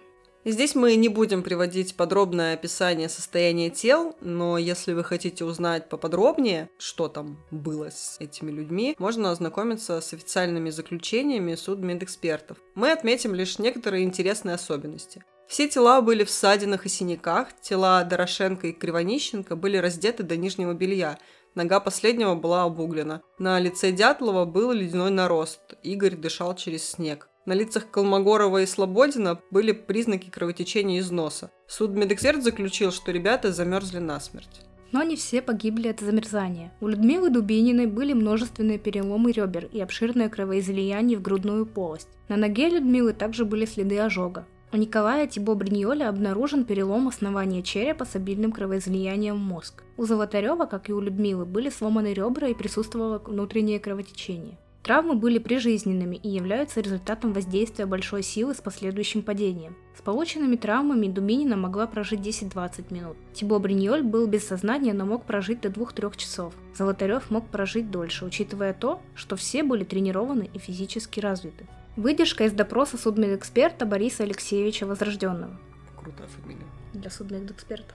Speaker 1: Здесь мы не будем приводить подробное описание состояния тел, но если вы хотите узнать поподробнее, что там было с этими людьми, можно ознакомиться с официальными заключениями судмедэкспертов. Мы отметим лишь некоторые интересные особенности. Все тела были в ссадинах и синяках, тела Дорошенко и Кривонищенко были раздеты до нижнего белья, Нога последнего была обуглена. На лице Дятлова был ледяной нарост. Игорь дышал через снег. На лицах Колмогорова и Слободина были признаки кровотечения из носа. Судмедэксперт заключил, что ребята замерзли насмерть.
Speaker 2: Но не все погибли от замерзания. У Людмилы Дубининой были множественные переломы ребер и обширное кровоизлияние в грудную полость. На ноге Людмилы также были следы ожога. У Николая Тибо Бриньоля обнаружен перелом основания черепа с обильным кровоизлиянием в мозг. У Золотарева, как и у Людмилы, были сломаны ребра и присутствовало внутреннее кровотечение. Травмы были прижизненными и являются результатом воздействия большой силы с последующим падением. С полученными травмами Дубинина могла прожить 10-20 минут. Тибо Бриньоль был без сознания, но мог прожить до 2-3 часов. Золотарев мог прожить дольше, учитывая то, что все были тренированы и физически развиты. Выдержка из допроса судмедэксперта Бориса Алексеевича Возрожденного.
Speaker 1: Крутая фамилия.
Speaker 2: Для судмедэксперта.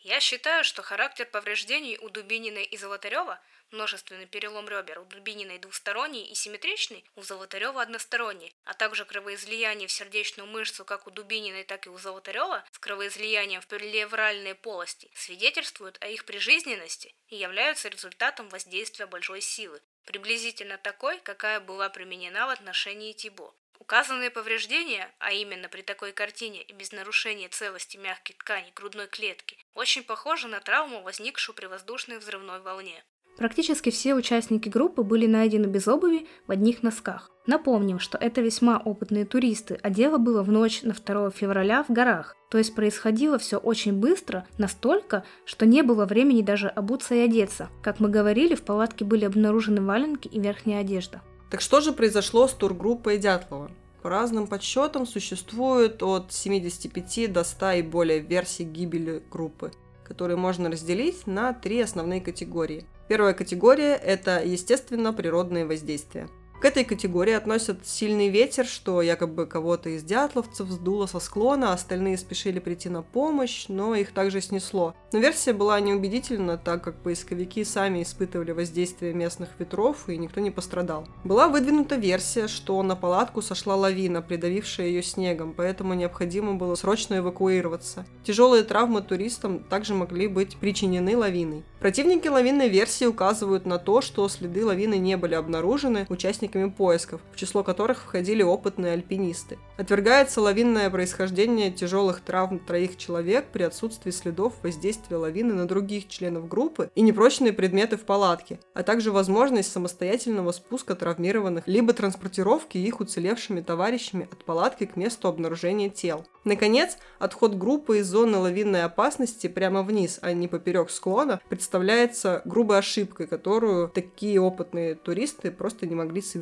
Speaker 2: Я считаю, что характер повреждений у Дубининой и Золотарева – множественный перелом ребер у Дубининой двусторонний и симметричный, у Золотарева односторонний, а также кровоизлияние в сердечную мышцу как у Дубининой, так и у Золотарева с кровоизлиянием в перелевральные полости свидетельствуют о их прижизненности и являются результатом воздействия большой силы, приблизительно такой, какая была применена в отношении Тибо. Указанные повреждения, а именно при такой картине и без нарушения целости мягких тканей грудной клетки, очень похожи на травму, возникшую при воздушной взрывной волне. Практически все участники группы были найдены без обуви в одних носках. Напомним, что это весьма опытные туристы, а дело было в ночь на 2 февраля в горах. То есть происходило все очень быстро, настолько, что не было времени даже обуться и одеться. Как мы говорили, в палатке были обнаружены валенки и верхняя одежда.
Speaker 1: Так что же произошло с тургруппой Дятлова? По разным подсчетам существует от 75 до 100 и более версий гибели группы, которые можно разделить на три основные категории. Первая категория – это, естественно, природные воздействия – этой категории относят сильный ветер, что якобы кого-то из дятловцев сдуло со склона, остальные спешили прийти на помощь, но их также снесло. Но версия была неубедительна, так как поисковики сами испытывали воздействие местных ветров, и никто не пострадал. Была выдвинута версия, что на палатку сошла лавина, придавившая ее снегом, поэтому необходимо было срочно эвакуироваться. Тяжелые травмы туристам также могли быть причинены лавиной. Противники лавинной версии указывают на то, что следы лавины не были обнаружены, участники участниками поисков, в число которых входили опытные альпинисты. Отвергается лавинное происхождение тяжелых травм троих человек при отсутствии следов воздействия лавины на других членов группы и непрочные предметы в палатке, а также возможность самостоятельного спуска травмированных, либо транспортировки их уцелевшими товарищами от палатки к месту обнаружения тел. Наконец, отход группы из зоны лавинной опасности прямо вниз, а не поперек склона, представляется грубой ошибкой, которую такие опытные туристы просто не могли совершить.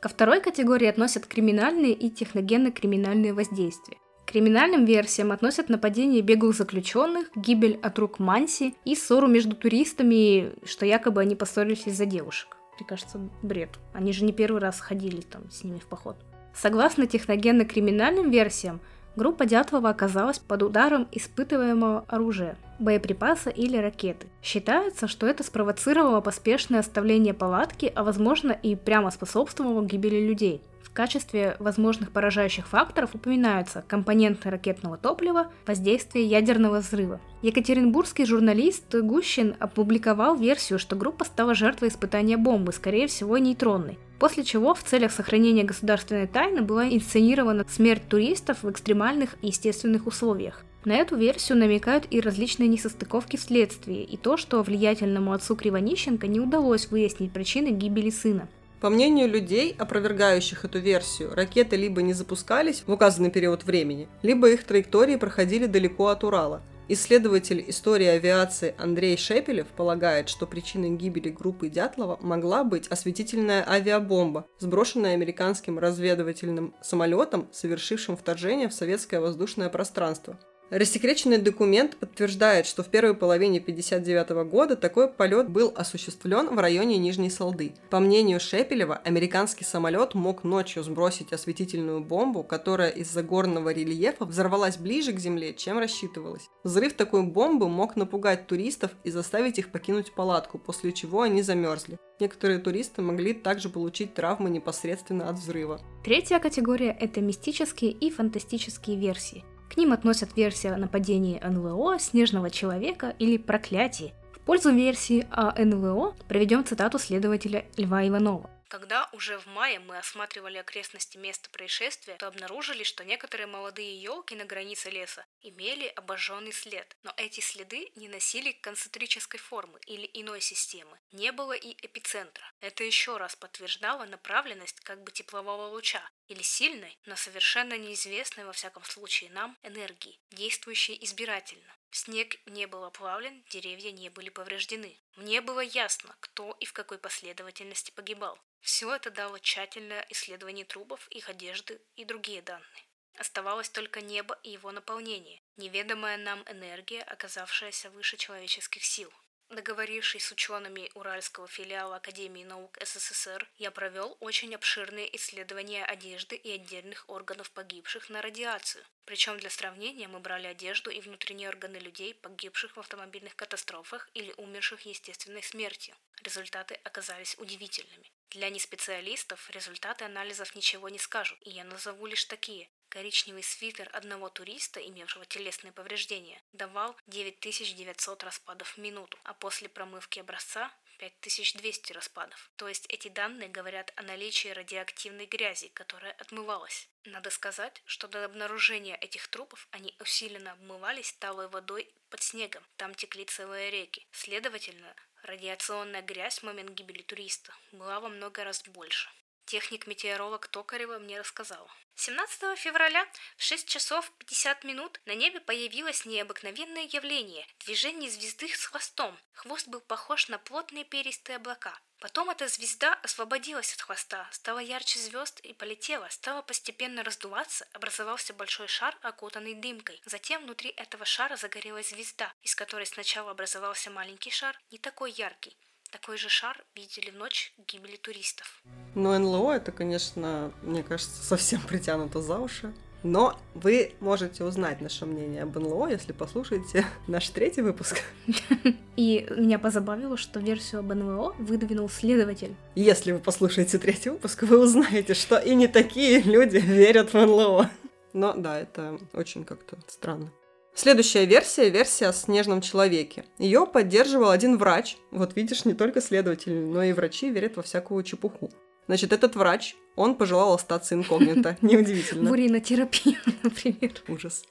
Speaker 2: Ко второй категории относят криминальные и техногенно-криминальные воздействия. К криминальным версиям относят нападение беглых заключенных, гибель от рук Манси и ссору между туристами, что якобы они поссорились из-за девушек. Мне кажется, бред. Они же не первый раз ходили там с ними в поход. Согласно техногенно-криминальным версиям, группа Дятлова оказалась под ударом испытываемого оружия, боеприпаса или ракеты. Считается, что это спровоцировало поспешное оставление палатки, а возможно и прямо способствовало гибели людей. Качестве возможных поражающих факторов упоминаются компоненты ракетного топлива, воздействие ядерного взрыва. Екатеринбургский журналист Гущин опубликовал версию, что группа стала жертвой испытания бомбы, скорее всего нейтронной. После чего в целях сохранения государственной тайны была инсценирована смерть туристов в экстремальных и естественных условиях. На эту версию намекают и различные несостыковки в следствии, и то, что влиятельному отцу Кривонищенко не удалось выяснить причины гибели сына.
Speaker 1: По мнению людей, опровергающих эту версию, ракеты либо не запускались в указанный период времени, либо их траектории проходили далеко от Урала – Исследователь истории авиации Андрей Шепелев полагает, что причиной гибели группы Дятлова могла быть осветительная авиабомба, сброшенная американским разведывательным самолетом, совершившим вторжение в советское воздушное пространство. Рассекреченный документ подтверждает, что в первой половине 1959 года такой полет был осуществлен в районе Нижней Салды. По мнению Шепелева, американский самолет мог ночью сбросить осветительную бомбу, которая из-за горного рельефа взорвалась ближе к Земле, чем рассчитывалось. Взрыв такой бомбы мог напугать туристов и заставить их покинуть палатку, после чего они замерзли. Некоторые туристы могли также получить травмы непосредственно от взрыва.
Speaker 2: Третья категория – это мистические и фантастические версии – к ним относят версии о нападении НЛО, снежного человека или проклятии. В пользу версии о НЛО проведем цитату следователя Льва Иванова. Когда уже в мае мы осматривали окрестности места происшествия, то обнаружили, что некоторые молодые елки на границе леса имели обожженный след, но эти следы не носили концентрической формы или иной системы. Не было и эпицентра. Это еще раз подтверждало направленность как бы теплового луча или сильной, но совершенно неизвестной во всяком случае нам энергии, действующей избирательно. Снег не был оплавлен, деревья не были повреждены. Мне было ясно, кто и в какой последовательности погибал. Все это дало тщательное исследование трубов, их одежды и другие данные. Оставалось только небо и его наполнение, неведомая нам энергия, оказавшаяся выше человеческих сил. Договорившись с учеными Уральского филиала Академии наук СССР, я провел очень обширные исследования одежды и отдельных органов погибших на радиацию. Причем для сравнения мы брали одежду и внутренние органы людей, погибших в автомобильных катастрофах или умерших естественной смертью. Результаты оказались удивительными. Для неспециалистов результаты анализов ничего не скажут, и я назову лишь такие. Коричневый свитер одного туриста, имевшего телесные повреждения, давал 9900 распадов в минуту, а после промывки образца 5200 распадов. То есть эти данные говорят о наличии радиоактивной грязи, которая отмывалась. Надо сказать, что до обнаружения этих трупов они усиленно обмывались талой водой под снегом. Там текли целые реки. Следовательно, радиационная грязь в момент гибели туриста была во много раз больше. Техник-метеоролог Токарева мне рассказал. 17 февраля в 6 часов 50 минут на небе появилось необыкновенное явление – движение звезды с хвостом. Хвост был похож на плотные перистые облака. Потом эта звезда освободилась от хвоста, стала ярче звезд и полетела, стала постепенно раздуваться, образовался большой шар, окутанный дымкой. Затем внутри этого шара загорелась звезда, из которой сначала образовался маленький шар, не такой яркий, такой же шар видели в ночь гибели туристов.
Speaker 1: Но НЛО это, конечно, мне кажется, совсем притянуто за уши. Но вы можете узнать наше мнение об НЛО, если послушаете наш третий выпуск.
Speaker 2: И меня позабавило, что версию об НЛО выдвинул следователь.
Speaker 1: Если вы послушаете третий выпуск, вы узнаете, что и не такие люди верят в НЛО. Но да, это очень как-то странно. Следующая версия – версия о снежном человеке. Ее поддерживал один врач. Вот видишь, не только следователи, но и врачи верят во всякую чепуху. Значит, этот врач, он пожелал остаться инкогнито. Неудивительно.
Speaker 2: Буринотерапия, например.
Speaker 1: Ужас.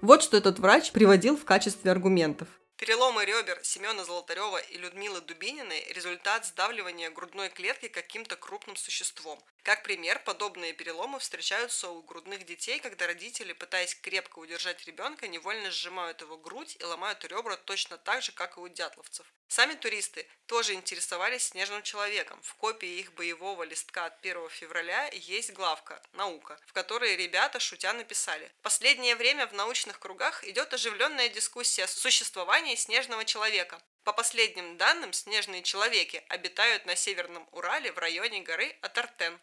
Speaker 1: Вот что этот врач приводил в качестве аргументов. Переломы ребер Семена Золотарева и Людмилы Дубининой – результат сдавливания грудной клетки каким-то крупным существом. Как пример, подобные переломы встречаются у грудных детей, когда родители, пытаясь крепко удержать ребенка, невольно сжимают его грудь и ломают ребра точно так же, как и у дятловцев. Сами туристы тоже интересовались снежным человеком. В копии их боевого листка от 1 февраля есть главка «Наука», в которой ребята шутя написали «Последнее время в научных кругах идет оживленная дискуссия о существовании снежного человека. По последним данным, снежные человеки обитают на Северном Урале в районе горы Атартен.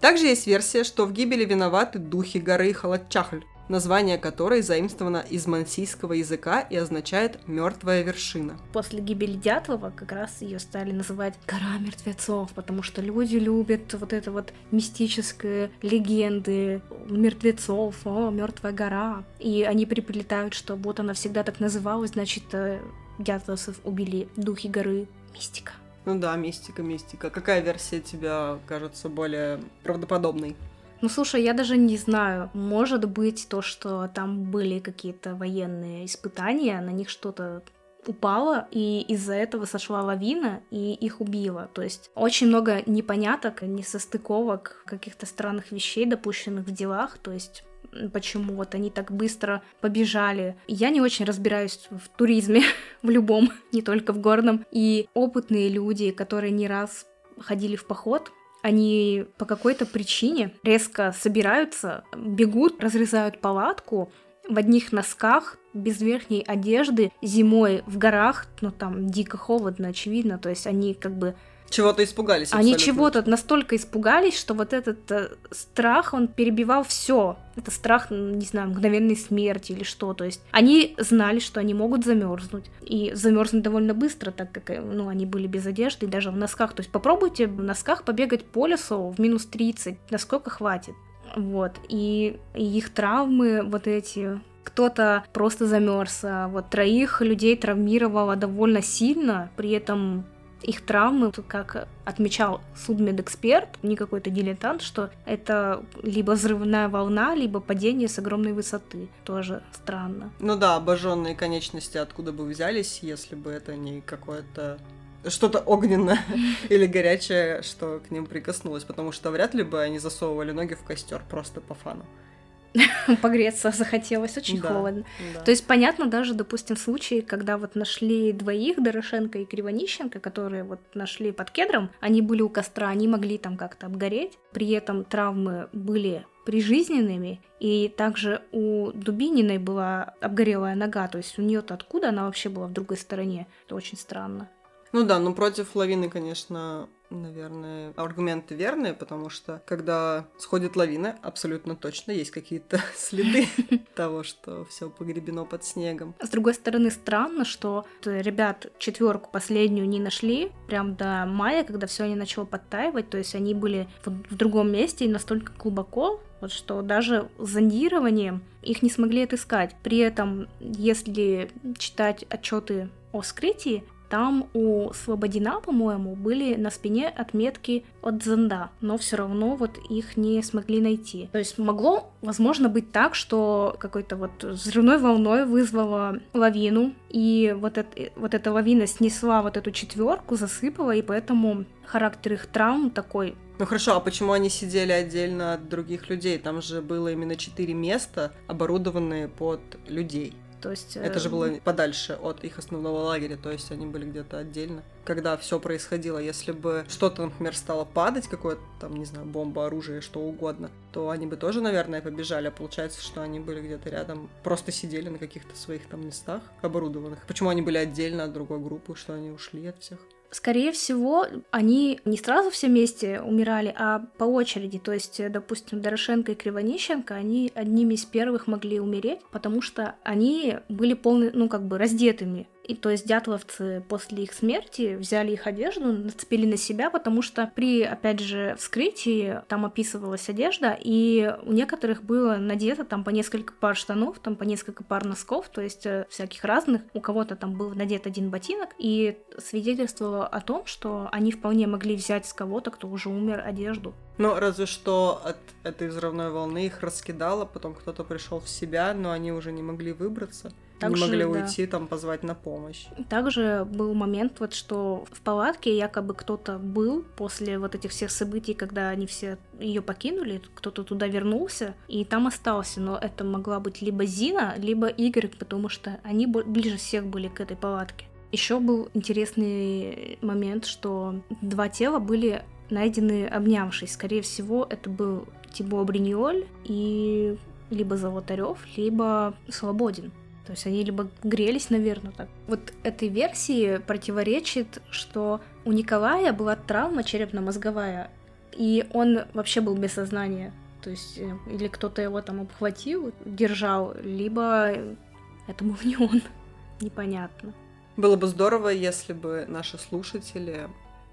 Speaker 1: Также есть версия, что в гибели виноваты духи горы Халатчахль, название которой заимствовано из мансийского языка и означает «мертвая вершина».
Speaker 2: После гибели Дятлова как раз ее стали называть «гора мертвецов», потому что люди любят вот это вот мистическое легенды мертвецов, о, мертвая гора. И они приплетают, что вот она всегда так называлась, значит, дятловцев убили духи горы. Мистика.
Speaker 1: Ну да, мистика, мистика. Какая версия тебя кажется более правдоподобной?
Speaker 2: Ну, слушай, я даже не знаю. Может быть, то, что там были какие-то военные испытания, на них что-то упало, и из-за этого сошла лавина, и их убило. То есть очень много непоняток, несостыковок, каких-то странных вещей, допущенных в делах. То есть почему вот они так быстро побежали. Я не очень разбираюсь в туризме, в любом, не только в горном. И опытные люди, которые не раз ходили в поход, они по какой-то причине резко собираются, бегут, разрезают палатку в одних носках, без верхней одежды, зимой в горах, ну там дико холодно, очевидно, то есть они как бы
Speaker 1: чего-то испугались.
Speaker 2: Они чего-то настолько испугались, что вот этот э, страх, он перебивал все. Это страх, не знаю, мгновенной смерти или что. То есть они знали, что они могут замерзнуть. И замерзнуть довольно быстро, так как э, ну, они были без одежды и даже в носках. То есть попробуйте в носках побегать по лесу в минус 30, насколько хватит. Вот. И, и их травмы вот эти кто-то просто замерз. А вот троих людей травмировало довольно сильно, при этом их травмы, как отмечал судмедэксперт, не какой-то дилетант, что это либо взрывная волна, либо падение с огромной высоты. Тоже странно.
Speaker 1: Ну да, обожженные конечности откуда бы взялись, если бы это не какое-то что-то огненное или горячее, что к ним прикоснулось, потому что вряд ли бы они засовывали ноги в костер просто по фану.
Speaker 2: Погреться захотелось, очень
Speaker 1: Да,
Speaker 2: холодно.
Speaker 1: да.
Speaker 2: То есть понятно даже, допустим, случаи, когда вот нашли двоих, Дорошенко и Кривонищенко, которые вот нашли под кедром, они были у костра, они могли там как-то обгореть, при этом травмы были прижизненными, и также у Дубининой была обгорелая нога, то есть у нее-то откуда она вообще была в другой стороне, это очень странно.
Speaker 1: Ну да, ну против лавины, конечно, наверное, аргументы верные, потому что когда сходит лавина, абсолютно точно есть какие-то следы того, что все погребено под снегом.
Speaker 2: С другой стороны, странно, что вот ребят четверку последнюю не нашли прям до мая, когда все не начало подтаивать, то есть они были в, другом месте и настолько глубоко, вот что даже зондированием их не смогли отыскать. При этом, если читать отчеты о вскрытии, там у Слободина, по-моему, были на спине отметки от зонда, но все равно вот их не смогли найти. То есть могло, возможно, быть так, что какой-то вот взрывной волной вызвала лавину, и вот, это, вот эта лавина снесла вот эту четверку, засыпала, и поэтому характер их травм такой
Speaker 1: Ну хорошо, а почему они сидели отдельно от других людей? Там же было именно четыре места, оборудованные под людей.
Speaker 2: То есть...
Speaker 1: Это же
Speaker 2: э,
Speaker 1: было подальше от их основного лагеря, то есть они были где-то отдельно. Когда все происходило, если бы что-то, например, стало падать, какое-то там, не знаю, бомба, оружие, что угодно, то они бы тоже, наверное, побежали. А получается, что они были где-то рядом, просто сидели на каких-то своих там местах оборудованных. Почему они были отдельно от другой группы, что они ушли от всех?
Speaker 2: Скорее всего, они не сразу все вместе умирали, а по очереди. То есть, э, допустим, Дорошенко и Кривонищенко, они одними из первых могли умереть, потому что они были полны, ну, как бы раздетыми. И то есть дятловцы после их смерти взяли их одежду, нацепили на себя, потому что при, опять же, вскрытии там описывалась одежда, и у некоторых было надето там по несколько пар штанов, там по несколько пар носков, то есть э, всяких разных. У кого-то там был надет один ботинок, и свидетельствовало о том, что они вполне могли взять с кого-то, кто уже умер, одежду.
Speaker 1: Ну, разве что от этой взрывной волны их раскидало, потом кто-то пришел в себя, но они уже не могли выбраться.
Speaker 2: Так
Speaker 1: не могли
Speaker 2: да.
Speaker 1: уйти, там, позвать на помощь.
Speaker 2: Также был момент, вот, что в палатке якобы кто-то был после вот этих всех событий, когда они все ее покинули, кто-то туда вернулся и там остался. Но это могла быть либо Зина, либо Игорь, потому что они ближе всех были к этой палатке. Еще был интересный момент, что два тела были найдены обнявшись. Скорее всего, это был Тибо Бриниоль и либо Золотарев, либо Свободин. То есть они либо грелись, наверное, так. Вот этой версии противоречит, что у Николая была травма черепно-мозговая, и он вообще был без сознания. То есть э, или кто-то его там обхватил, держал, либо это был не он. Непонятно.
Speaker 1: Было бы здорово, если бы наши слушатели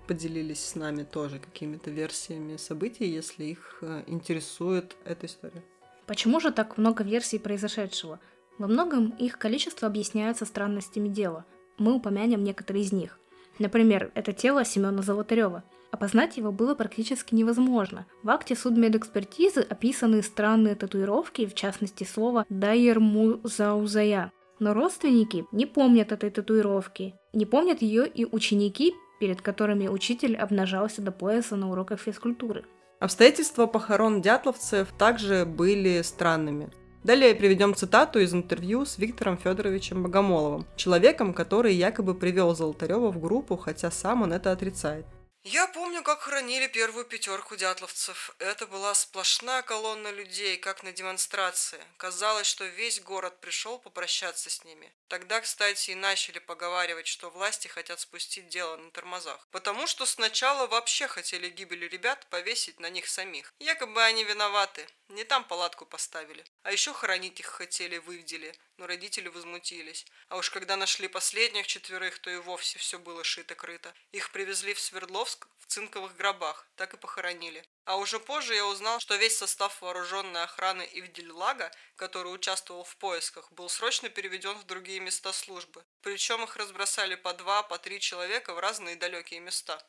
Speaker 1: поделились с нами тоже какими-то версиями событий, если их э, интересует эта история.
Speaker 2: Почему же так много версий произошедшего? Во многом их количество объясняется странностями дела. Мы упомянем некоторые из них. Например, это тело Семена Золотарева. Опознать его было практически невозможно. В акте судмедэкспертизы описаны странные татуировки, в частности слово «дайермузаузая». Но родственники не помнят этой татуировки. Не помнят ее и ученики, перед которыми учитель обнажался до пояса на уроках физкультуры.
Speaker 1: Обстоятельства похорон дятловцев также были странными. Далее приведем цитату из интервью с Виктором Федоровичем Богомоловым, человеком, который якобы привел Золотарева в группу, хотя сам он это отрицает. Я помню, как хоронили первую пятерку дятловцев. Это была сплошная колонна людей, как на демонстрации. Казалось, что весь город пришел попрощаться с ними. Тогда, кстати, и начали поговаривать, что власти хотят спустить дело на тормозах. Потому что сначала вообще хотели гибели ребят повесить на них самих. Якобы они виноваты. Не там палатку поставили. А еще хоронить их хотели, выведели. Но родители возмутились. А уж когда нашли последних четверых, то и вовсе все было шито-крыто. Их привезли в Свердловск в цинковых гробах, так и похоронили. А уже позже я узнал, что весь состав вооруженной охраны Ивдельлага, который участвовал в поисках, был срочно переведен в другие места службы. Причем их разбросали по два, по три человека в разные далекие места.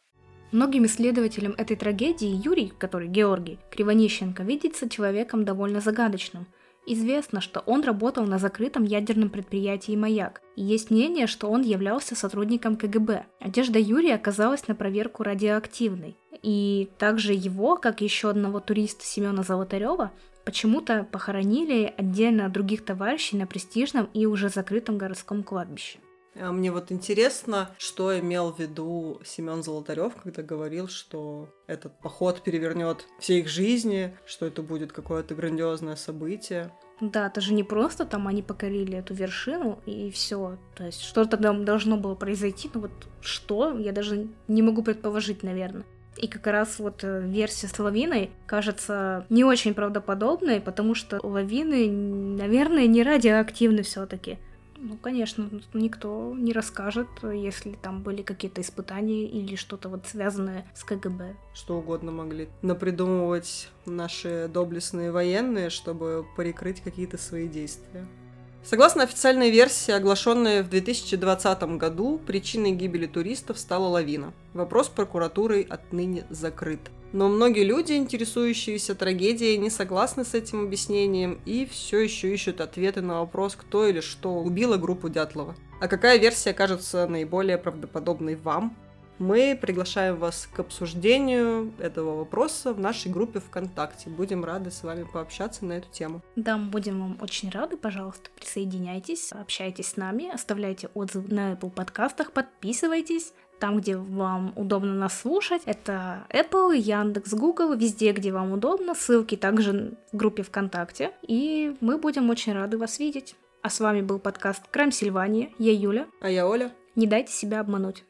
Speaker 2: Многим исследователям этой трагедии Юрий, который Георгий Кривонищенко, видится человеком довольно загадочным. Известно, что он работал на закрытом ядерном предприятии «Маяк», и есть мнение, что он являлся сотрудником КГБ. Одежда Юрия оказалась на проверку радиоактивной. И также его, как еще одного туриста Семена Золотарева, почему-то похоронили отдельно от других товарищей на престижном и уже закрытом городском кладбище.
Speaker 1: А мне вот интересно, что имел в виду Семен Золотарев, когда говорил, что этот поход перевернет все их жизни, что это будет какое-то грандиозное событие.
Speaker 2: Да, это же не просто там они покорили эту вершину и все. То есть что-то там должно было произойти, но вот что, я даже не могу предположить, наверное. И как раз вот э, версия с лавиной кажется не очень правдоподобной, потому что лавины, наверное, не радиоактивны все-таки. Ну, конечно, никто не расскажет, если там были какие-то испытания или что-то вот связанное с КГБ.
Speaker 1: Что угодно могли напридумывать наши доблестные военные, чтобы прикрыть какие-то свои действия. Согласно официальной версии, оглашенной в 2020 году, причиной гибели туристов стала лавина. Вопрос прокуратурой отныне закрыт. Но многие люди, интересующиеся трагедией, не согласны с этим объяснением и все еще ищут ответы на вопрос, кто или что убило группу Дятлова. А какая версия кажется наиболее правдоподобной вам? Мы приглашаем вас к обсуждению этого вопроса в нашей группе ВКонтакте. Будем рады с вами пообщаться на эту тему.
Speaker 2: Да, мы будем вам очень рады. Пожалуйста, присоединяйтесь, общайтесь с нами, оставляйте отзывы на Apple подкастах, подписывайтесь там, где вам удобно нас слушать. Это Apple, Яндекс, Google, везде, где вам удобно. Ссылки также в группе ВКонтакте. И мы будем очень рады вас видеть. А с вами был подкаст Крайм Сильвания. Я Юля.
Speaker 1: А я Оля.
Speaker 2: Не дайте себя обмануть.